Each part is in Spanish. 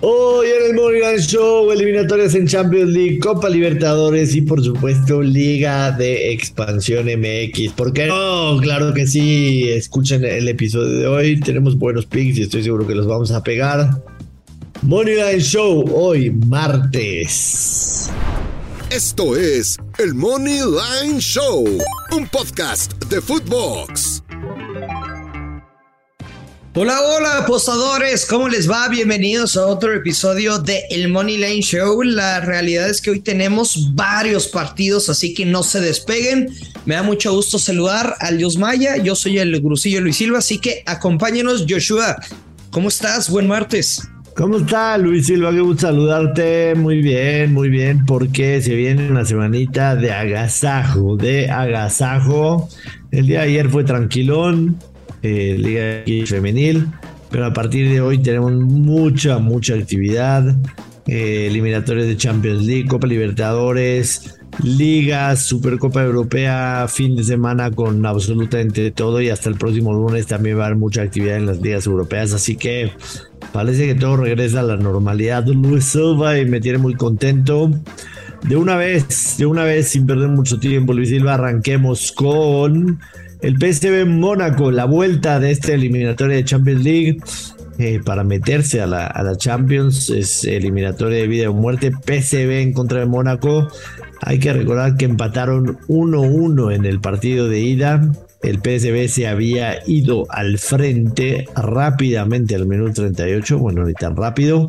Hoy en el Morning Show, eliminatorias en Champions League, Copa Libertadores y por supuesto Liga de Expansión MX. ¿Por qué no? Claro que sí. Escuchen el episodio de hoy. Tenemos buenos picks y estoy seguro que los vamos a pegar. Line Show, hoy martes. Esto es el Money Line Show, un podcast de Footbox. Hola, hola apostadores, ¿cómo les va? Bienvenidos a otro episodio de El Money Lane Show. La realidad es que hoy tenemos varios partidos, así que no se despeguen. Me da mucho gusto saludar al Dios Maya. Yo soy el Grusillo Luis Silva, así que acompáñenos, Joshua. ¿Cómo estás? Buen martes. ¿Cómo está Luis Silva? Qué gusto saludarte. Muy bien, muy bien, porque se viene una semanita de agasajo, de agasajo. El día de ayer fue tranquilón, eh, Liga Femenil, pero a partir de hoy tenemos mucha, mucha actividad. Eh, eliminatorios de Champions League, Copa Libertadores, Ligas, Supercopa Europea, fin de semana con absolutamente todo y hasta el próximo lunes también va a haber mucha actividad en las ligas europeas, así que parece que todo regresa a la normalidad. Luis Silva y me tiene muy contento. De una vez, de una vez, sin perder mucho tiempo, Luis Silva, arranquemos con el PSV Mónaco, la vuelta de esta eliminatoria de Champions League. Eh, para meterse a la, Champions es eliminatoria de vida o muerte. PSV en contra de Mónaco. Hay que recordar que empataron 1-1 en el partido de ida. El PSV se había ido al frente rápidamente al minuto 38, bueno, ni tan rápido.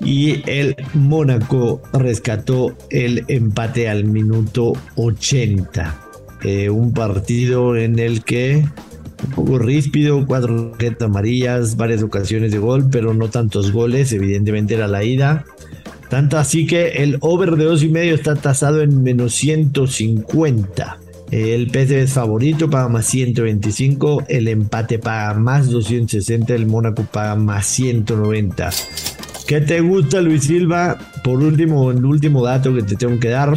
Y el Mónaco rescató el empate al minuto 80. Eh, un partido en el que un poco ríspido, cuatro tarjetas amarillas, varias ocasiones de gol, pero no tantos goles, evidentemente era la ida. Tanto así que el over de dos y medio está tasado en menos 150. El PSV es favorito, paga más 125. El empate paga más 260. El Mónaco paga más 190. ¿Qué te gusta, Luis Silva? Por último, el último dato que te tengo que dar.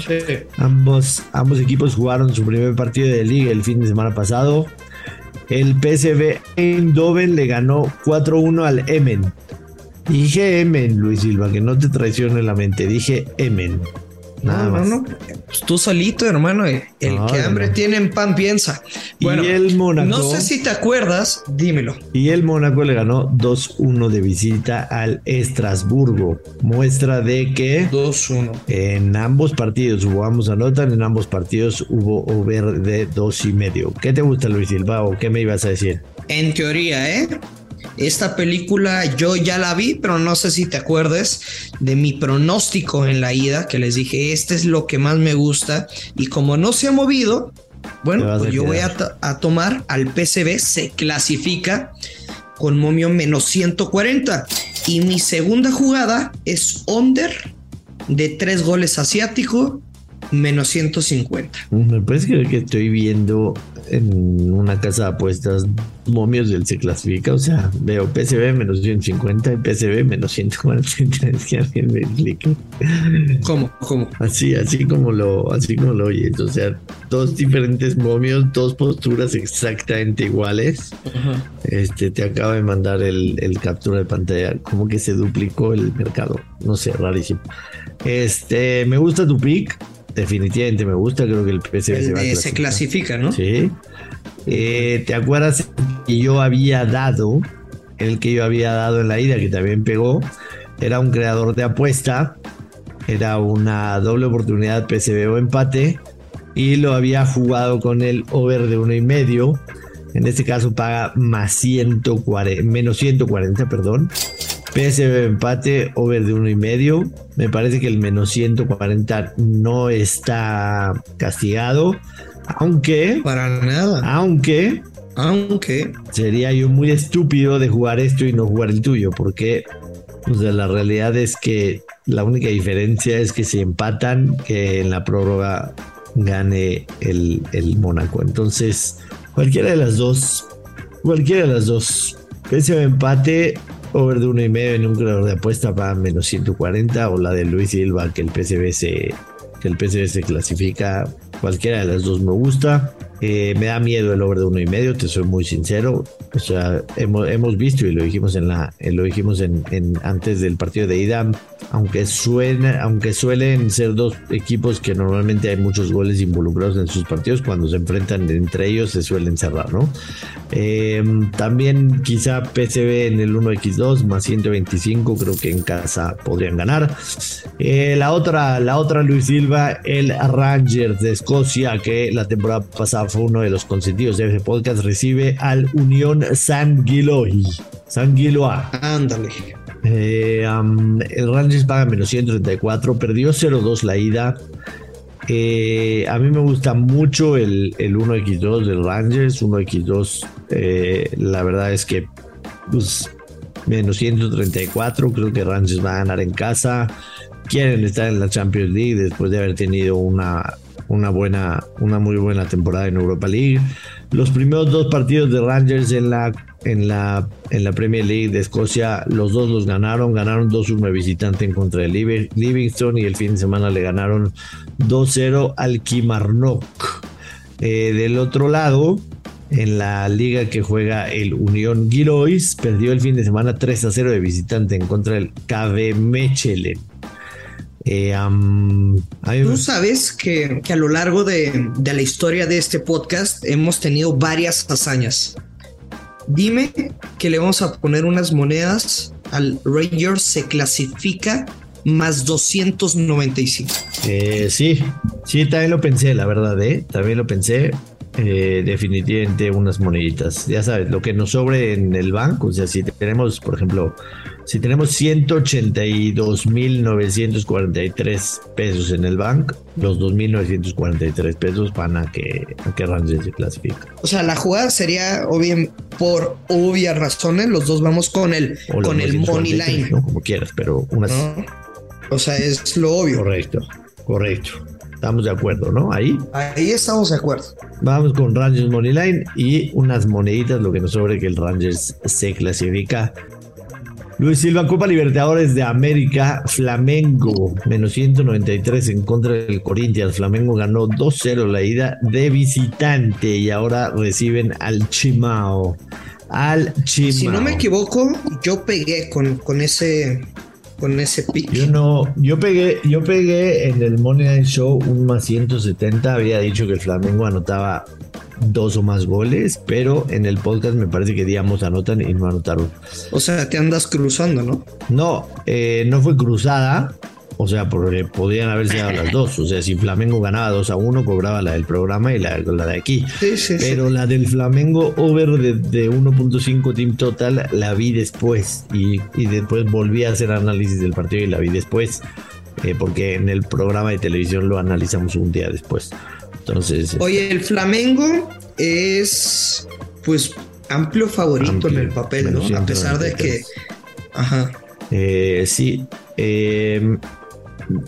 Ambos, ambos equipos jugaron su primer partido de liga el fin de semana pasado. El PSV Eindhoven le ganó 4-1 al Emen. Dije Emen, Luis Silva, que no te traicione la mente. Dije Emen. Nada más. No, pues tú solito, hermano. El que hambre tiene en pan piensa. Bueno, y el Mónaco. No sé si te acuerdas, dímelo. Y el Mónaco le ganó 2-1 de visita al Estrasburgo. Muestra de que 2-1. En ambos partidos hubo ambos anotan, en ambos partidos hubo over de dos y medio. ¿Qué te gusta, Luis Silva? ¿O qué me ibas a decir? En teoría, ¿eh? Esta película yo ya la vi, pero no sé si te acuerdes de mi pronóstico en la ida, que les dije, este es lo que más me gusta. Y como no se ha movido, bueno, pues yo voy a, a, tomar al PCB, se clasifica con momio menos 140. Y mi segunda jugada es under de tres goles asiático menos 150. Me parece que, estoy viendo en una casa de apuestas momios del se clasifica, o sea, veo PCB menos 150 y PCB menos 140. Es que alguien me explique. ¿Cómo? ¿Cómo? Así, así como lo, así como lo oyes. O sea, dos diferentes momios, dos posturas exactamente iguales. Este te acaba de mandar el, el captura de pantalla. Como que se duplicó el mercado. No sé, rarísimo. Este, me gusta tu pick definitivamente me gusta, creo que el PSV se, va a se clasifica, ¿no? Sí. Eh, ¿Te acuerdas que yo había dado, el que yo había dado en la ida, que también pegó, era un creador de apuesta, era una doble oportunidad PSV o empate, y lo había jugado con el over de uno y medio. En este caso paga más 140, menos 140, perdón. PSV empate, over de uno y medio. Me parece que el menos 140 no está castigado. Aunque. Para nada. Aunque. Aunque. Sería yo muy estúpido de jugar esto y no jugar el tuyo. Porque. O sea, la realidad es que la única diferencia es que si empatan, que en la prórroga gane el, el Mónaco. Entonces, cualquiera de las dos. Cualquiera de las dos. PSV empate over de uno y medio en un creador de apuesta para menos 140 o la de Luis Silva que el PCB se que el PCB se clasifica. Cualquiera de las dos me gusta Eh, me da miedo el over de uno y medio, te soy muy sincero. O sea, hemos, hemos visto y lo dijimos en la, eh, lo dijimos en, antes del partido de ida, aunque suena, aunque suelen ser dos equipos que normalmente hay muchos goles involucrados en sus partidos, cuando se enfrentan entre ellos se suelen cerrar, ¿no? Eh, también quizá PCB en el 1x2 más 125, creo que en casa podrían ganar. la otra, la otra Luis Silva, el Rangers de Escocia, que la temporada pasada fue uno de los consentidos de ese podcast, recibe al Unión San Guiloi. San Giloa. Ándale. Eh, um, el Rangers paga menos 134, perdió 0-2 la ida. Eh, a mí me gusta mucho el, el 1x2 del Rangers. 1x2, eh, la verdad es que pues, menos 134. Creo que Rangers va a ganar en casa. Quieren estar en la Champions League después de haber tenido una, una buena, una muy buena temporada en Europa League. Los primeros dos partidos de Rangers en la, en la, en la Premier League de Escocia, los dos los ganaron. Ganaron 2-1 visitante en contra de Livingston y el fin de semana le ganaron 2-0 al Kimarnock. Eh, del otro lado, en la liga que juega el Unión Girois, perdió el fin de semana 3 0 de visitante en contra del KV Mechelen. Eh, Tú sabes que, a lo largo de, la historia de este podcast hemos tenido varias hazañas. Dime que le vamos a poner unas monedas al Rangers se clasifica más 295. Eh, sí, sí, también lo pensé, la verdad, ¿eh? También lo pensé. Eh, definitivamente unas moneditas. Ya sabes, lo que nos sobre en el banco, o sea, si tenemos, por ejemplo, si tenemos 182.943 pesos en el banco, los 2.943 pesos van a que, a que Rangers se clasifica. O sea, la jugada sería, o bien, por obvias razones, los dos vamos con el, con el money line. Como quieras, pero unas... O sea, es lo obvio. Correcto, correcto. Estamos de acuerdo, ¿no? Ahí. Ahí estamos de acuerdo. Vamos con Rangers Moneyline y unas moneditas, lo que nos sobre que el Rangers se clasifica. Luis Silva, Copa Libertadores de América, Flamengo, menos 193 en contra del Corinthians. Flamengo ganó 2-0 la ida de visitante y ahora reciben al Chimao. Al Chimao. Si no me equivoco, yo pegué con, con ese con ese pick. Yo no, yo pegué, yo pegué en el Money Night Show un más 170, había dicho que el Flamengo anotaba dos o más goles, pero en el podcast me parece que digamos anotan y no anotaron. O sea, te andas cruzando, ¿no? No, eh, no fue cruzada, o sea, porque podrían haberse dado las dos. O sea, si Flamengo ganaba 2 a 1, cobraba la del programa y la, la de aquí. Pero la del Flamengo over de, 1.5 team total la vi después. Y, después volví a hacer análisis del partido y la vi después. Eh, porque en el programa de televisión lo analizamos un día después. Entonces. Este, Oye, el Flamengo es pues amplio favorito en el papel, ¿no? A pesar de que. Ajá. Eh, sí. Eh,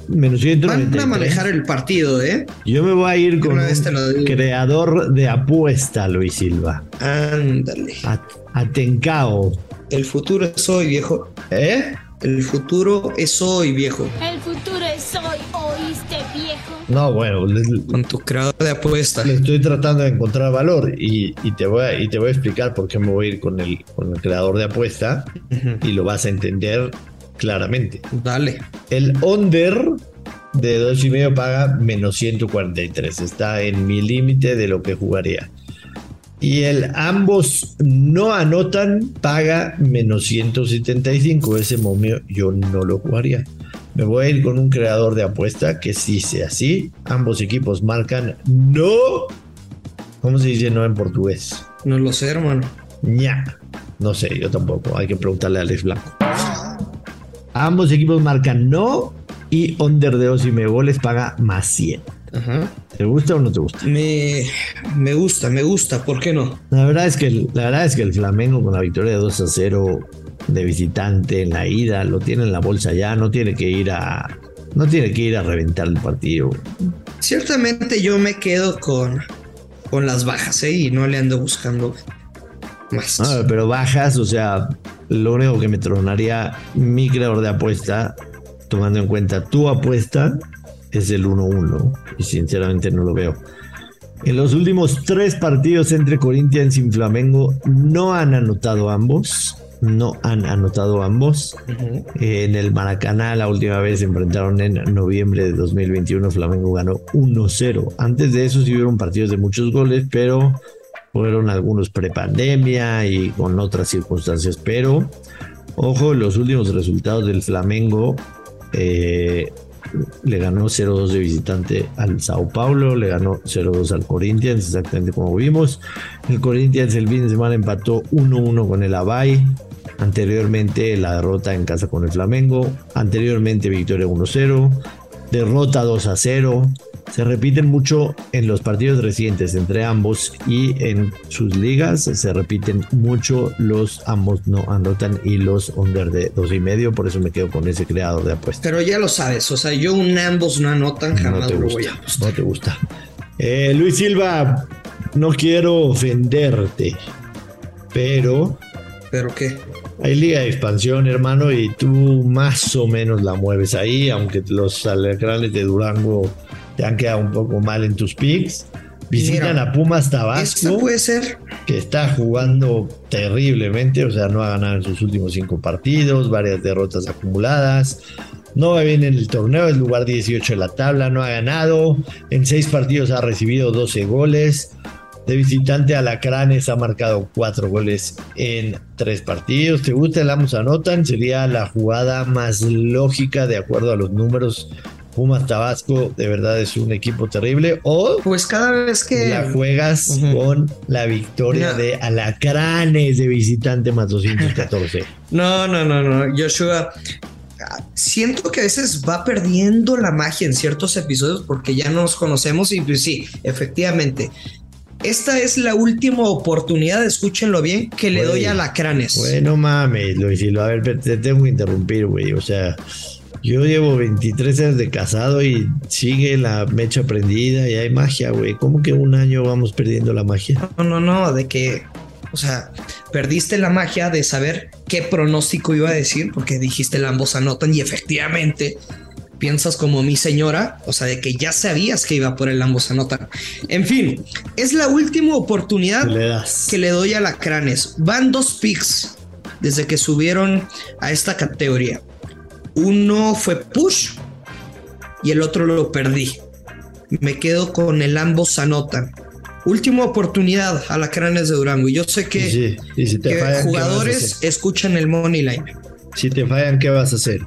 menos 193. Van a manejar el partido, ¿eh? Yo me voy a ir con un creador de apuesta, Luis Silva. Ándale. Atencao. El futuro es hoy, viejo. ¿Eh? El futuro es hoy, viejo. El futuro es hoy, oíste, viejo. No, bueno. con tu creador de apuesta. Le estoy tratando de encontrar valor y, te, voy a, y te voy a explicar por qué me voy a ir con el, con el creador de apuesta y lo vas a entender claramente. Dale. El under de dos y medio paga menos 143. Está en mi límite de lo que jugaría. Y el ambos no anotan, paga menos 175. Ese momio yo no lo jugaría. Me voy a ir con un creador de apuesta que sí sea así. Ambos equipos marcan no. ¿Cómo se dice no en portugués? No lo sé, hermano. ña. No sé, yo tampoco. Hay que preguntarle a Alex Blanco. Ambos equipos marcan no y under de medio goles paga más 100. ¿Te gusta o no te gusta? Me, me gusta, me gusta, ¿por qué no? La verdad es que la verdad es que el Flamengo con la victoria de 2 a 0 de visitante en la ida lo tiene en la bolsa ya, no tiene que ir a no tiene que ir a reventar el partido. Ciertamente yo me quedo con con las bajas, ¿eh? Y no le ando buscando más. Pero bajas, o sea, lo único que me tronaría mi creador de apuesta, tomando en cuenta tu apuesta, es el 1-1. Y sinceramente no lo veo. En los últimos tres partidos entre Corinthians y Flamengo no han anotado ambos. No han anotado ambos. En el Maracaná la última vez se enfrentaron en noviembre de 2021. Flamengo ganó 1-0. Antes de eso sí hubieron partidos de muchos goles, pero fueron algunos prepandemia y con otras circunstancias. Pero, ojo, los últimos resultados del Flamengo eh, le ganó 0-2 de visitante al Sao Paulo, le ganó 0-2 al Corinthians, exactamente como vimos. El Corinthians el fin de semana empató 1-1 con el Abay. Anteriormente la derrota en casa con el Flamengo. Anteriormente victoria 1-0. Derrota 2-0 se repiten mucho en los partidos recientes entre ambos y en sus ligas se repiten mucho los ambos no anotan y los under de dos y medio, por eso me quedo con ese creador de apuestas. Pero ya lo sabes, o sea, yo un ambos no anotan jamás no te lo gusta, voy a. No te gusta. Eh, Luis Silva, no quiero ofenderte, pero ¿Pero qué? hay liga de expansión, hermano, y tú más o menos la mueves ahí, aunque los alacranes de Durango te han quedado un poco mal en tus picks. Visitan Mira, a Pumas Tabasco, puede ser. que está jugando terriblemente, o sea, no ha ganado en sus últimos cinco partidos, varias derrotas acumuladas. No va bien en el torneo, es lugar 18 de la tabla, no ha ganado. En seis partidos ha recibido 12 goles. De visitante Alacranes ha marcado cuatro goles en tres partidos. ¿Te gusta el Amos Anotan? Sería la jugada más lógica de acuerdo a los números. Pumas Tabasco de verdad es un equipo terrible. O Pues cada vez que. la juegas con la victoria No. de Alacranes de visitante más 214. No, no, no, no. Joshua. Siento que a veces va perdiendo la magia en ciertos episodios porque ya no nos conocemos y pues sí, efectivamente. Esta es la última oportunidad, escúchenlo bien, que le doy a Lacranes. bueno, mames, Luis. A ver, te tengo que interrumpir, güey. O sea, yo llevo 23 años de casado y sigue la mecha prendida y hay magia, güey. ¿Cómo que un año vamos perdiendo la magia? No, no, no, de que, o sea, perdiste la magia de saber qué pronóstico iba a decir porque dijiste el ambos anotan y efectivamente piensas como mi señora, o sea, de que ya sabías que iba por el ambos anotan. En fin, es la última oportunidad Le que le doy a la Cranes. Van dos picks desde que subieron a esta categoría. Uno fue push y el otro lo perdí. Me quedo con el ambos anotan. Última oportunidad a la Cranes de Durango. Y yo sé que, sí, y si te que fallan, ¿qué vas a jugadores escuchan el money line. Si te fallan, ¿qué vas a hacer?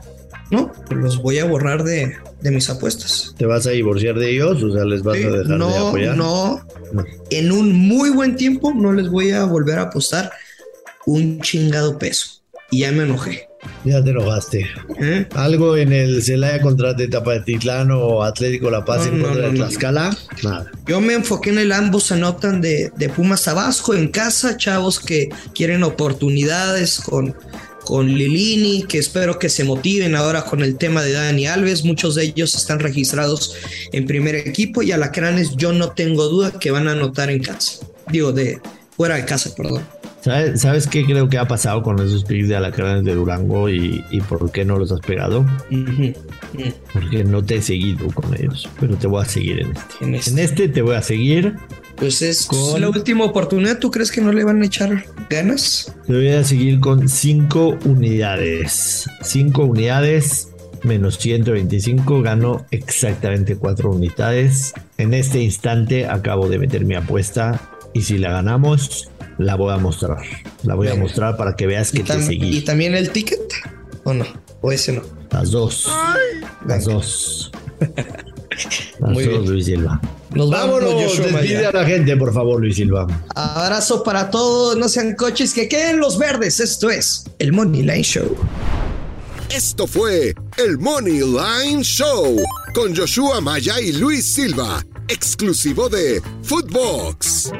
No, los voy a borrar de, de mis apuestas. ¿Te vas a divorciar de ellos? O sea, ¿les vas a dejar de no, apoyar? no. No. En un muy buen tiempo no les voy a volver a apostar un chingado peso. Y ya me enojé. Ya te enojaste. ¿eh? ¿Algo en el Celaya contra Tepatitlán o Atlético La Paz No, en contra no, de no. Tlaxcala? Nada. Yo me enfoqué en el ambos anotan de, de Pumas Tabasco en casa, chavos que quieren oportunidades con, con Lilini, que espero que se motiven ahora con el tema de Dani Alves. Muchos de ellos están registrados en primer equipo y Alacranes yo no tengo duda que van a anotar en casa. Digo, de fuera de casa, perdón. ¿Sabes, ¿Sabes qué creo que ha pasado con esos picks de Alacranes de Durango y, y por qué no los has pegado? Porque no te he seguido con ellos, pero te voy a seguir en este. En este. En este te voy a seguir, Pues es Con- la última oportunidad. ¿Tú crees que no le van a echar ganas? te voy a seguir con 5 unidades. 5 unidades menos 125, gano exactamente 4 unidades. En este instante acabo de meter mi apuesta y si la ganamos, la voy a mostrar. La voy a mostrar para que veas que ¿Y, te seguí. y también el ticket? ¿O no? ¿O ese no? Las dos. Las Venga. dos. Las Muy dos, bien. Luis Silva. Nos Vámonos, despide a la gente, por favor, Luis Silva. Abrazo para todos, no sean coches, que queden los verdes. Esto es el Money Line Show. Esto fue el Money Line Show con Joshua Maya y Luis Silva, exclusivo de Footbox.